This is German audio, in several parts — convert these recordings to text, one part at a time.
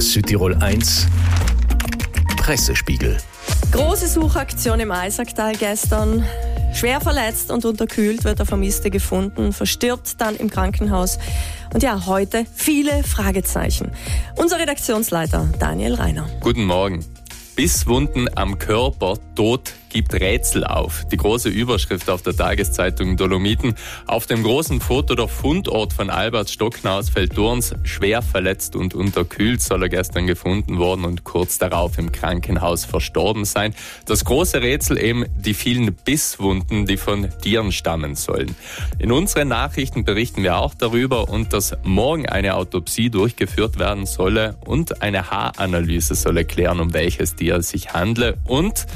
Südtirol 1 Pressespiegel. Große Suchaktion im Eisacktal gestern. Schwer verletzt und unterkühlt wird der Vermisste gefunden, verstirbt dann im Krankenhaus. Und ja, heute viele Fragezeichen. Unser Redaktionsleiter Daniel Reiner. Guten Morgen. Bisswunden am Körper, Tod gibt Rätsel auf. Die große Überschrift auf der Tageszeitung Dolomiten. Auf dem großen Foto der Fundort von Albert Stockner aus Feldurns. Schwer verletzt und unterkühlt soll er gestern gefunden worden und kurz darauf im Krankenhaus verstorben sein. Das große Rätsel eben die vielen Bisswunden, die von Tieren stammen sollen. In unseren Nachrichten berichten wir auch darüber und dass morgen eine Autopsie durchgeführt werden solle und eine Haaranalyse soll erklären, um welches Tier es sich handle und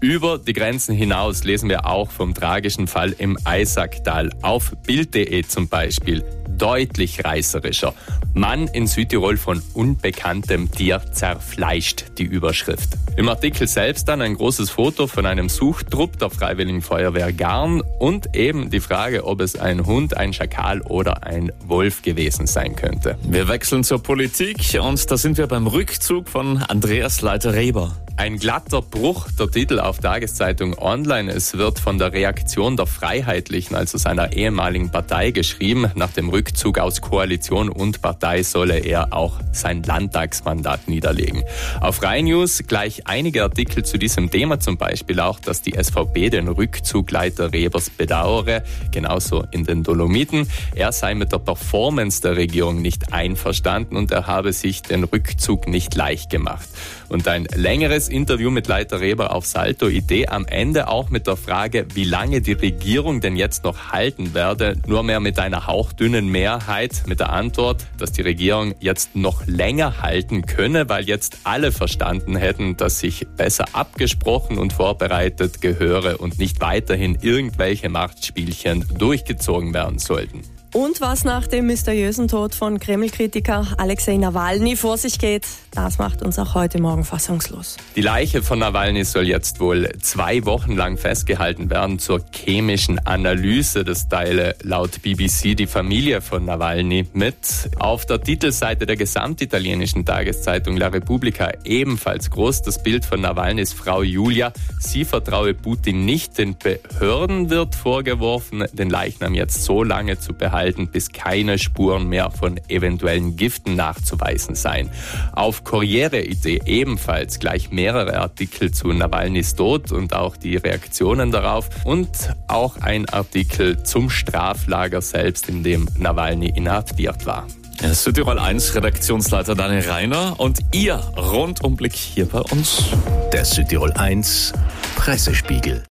über die Grenzen hinaus lesen wir auch vom tragischen Fall im Eisacktal. Auf Bild.de zum Beispiel deutlich reißerischer. Mann in Südtirol von unbekanntem Tier zerfleischt, die Überschrift. Im Artikel selbst dann ein großes Foto von einem Suchtrupp der Freiwilligen Feuerwehr Garn und eben die Frage, ob es ein Hund, ein Schakal oder ein Wolf gewesen sein könnte. Wir wechseln zur Politik und da sind wir beim Rückzug von Andreas Leiter-Reber. Ein glatter Bruch, der Titel auf Tageszeitung Online. Es wird von der Reaktion der Freiheitlichen, also seiner ehemaligen Partei, geschrieben. Nach dem Rückzug aus Koalition und Partei solle er auch sein Landtagsmandat niederlegen. Auf Rhein News gleich einige Artikel zu diesem Thema, zum Beispiel auch, dass die SVP den Rückzug Rebers bedauere, genauso in den Dolomiten. Er sei mit der Performance der Regierung nicht einverstanden und er habe sich den Rückzug nicht leicht gemacht. Und ein längeres Interview mit Leiter Reber auf Salto Idee am Ende auch mit der Frage, wie lange die Regierung denn jetzt noch halten werde, nur mehr mit einer hauchdünnen Mehrheit mit der Antwort, dass die Regierung jetzt noch länger halten könne, weil jetzt alle verstanden hätten, dass sich besser abgesprochen und vorbereitet gehöre und nicht weiterhin irgendwelche Machtspielchen durchgezogen werden sollten. Und was nach dem mysteriösen Tod von Kreml-Kritiker Alexei Nawalny vor sich geht, das macht uns auch heute Morgen fassungslos. Die Leiche von Nawalny soll jetzt wohl zwei Wochen lang festgehalten werden zur chemischen Analyse. Das teile laut BBC die Familie von Nawalny mit. Auf der Titelseite der gesamtitalienischen Tageszeitung La Repubblica ebenfalls groß das Bild von Nawalnys Frau Julia. Sie vertraue Putin nicht. Den Behörden wird vorgeworfen, den Leichnam jetzt so lange zu behalten halten, bis keine Spuren mehr von eventuellen Giften nachzuweisen seien. Auf Corriere.it ebenfalls gleich mehrere Artikel zu Nawalnys Tod und auch die Reaktionen darauf und auch ein Artikel zum Straflager selbst, in dem Nawalny inhaftiert war. Südtirol 1 Redaktionsleiter Daniel Reiner und Ihr Rundumblick hier bei uns. Der Südtirol 1 Pressespiegel.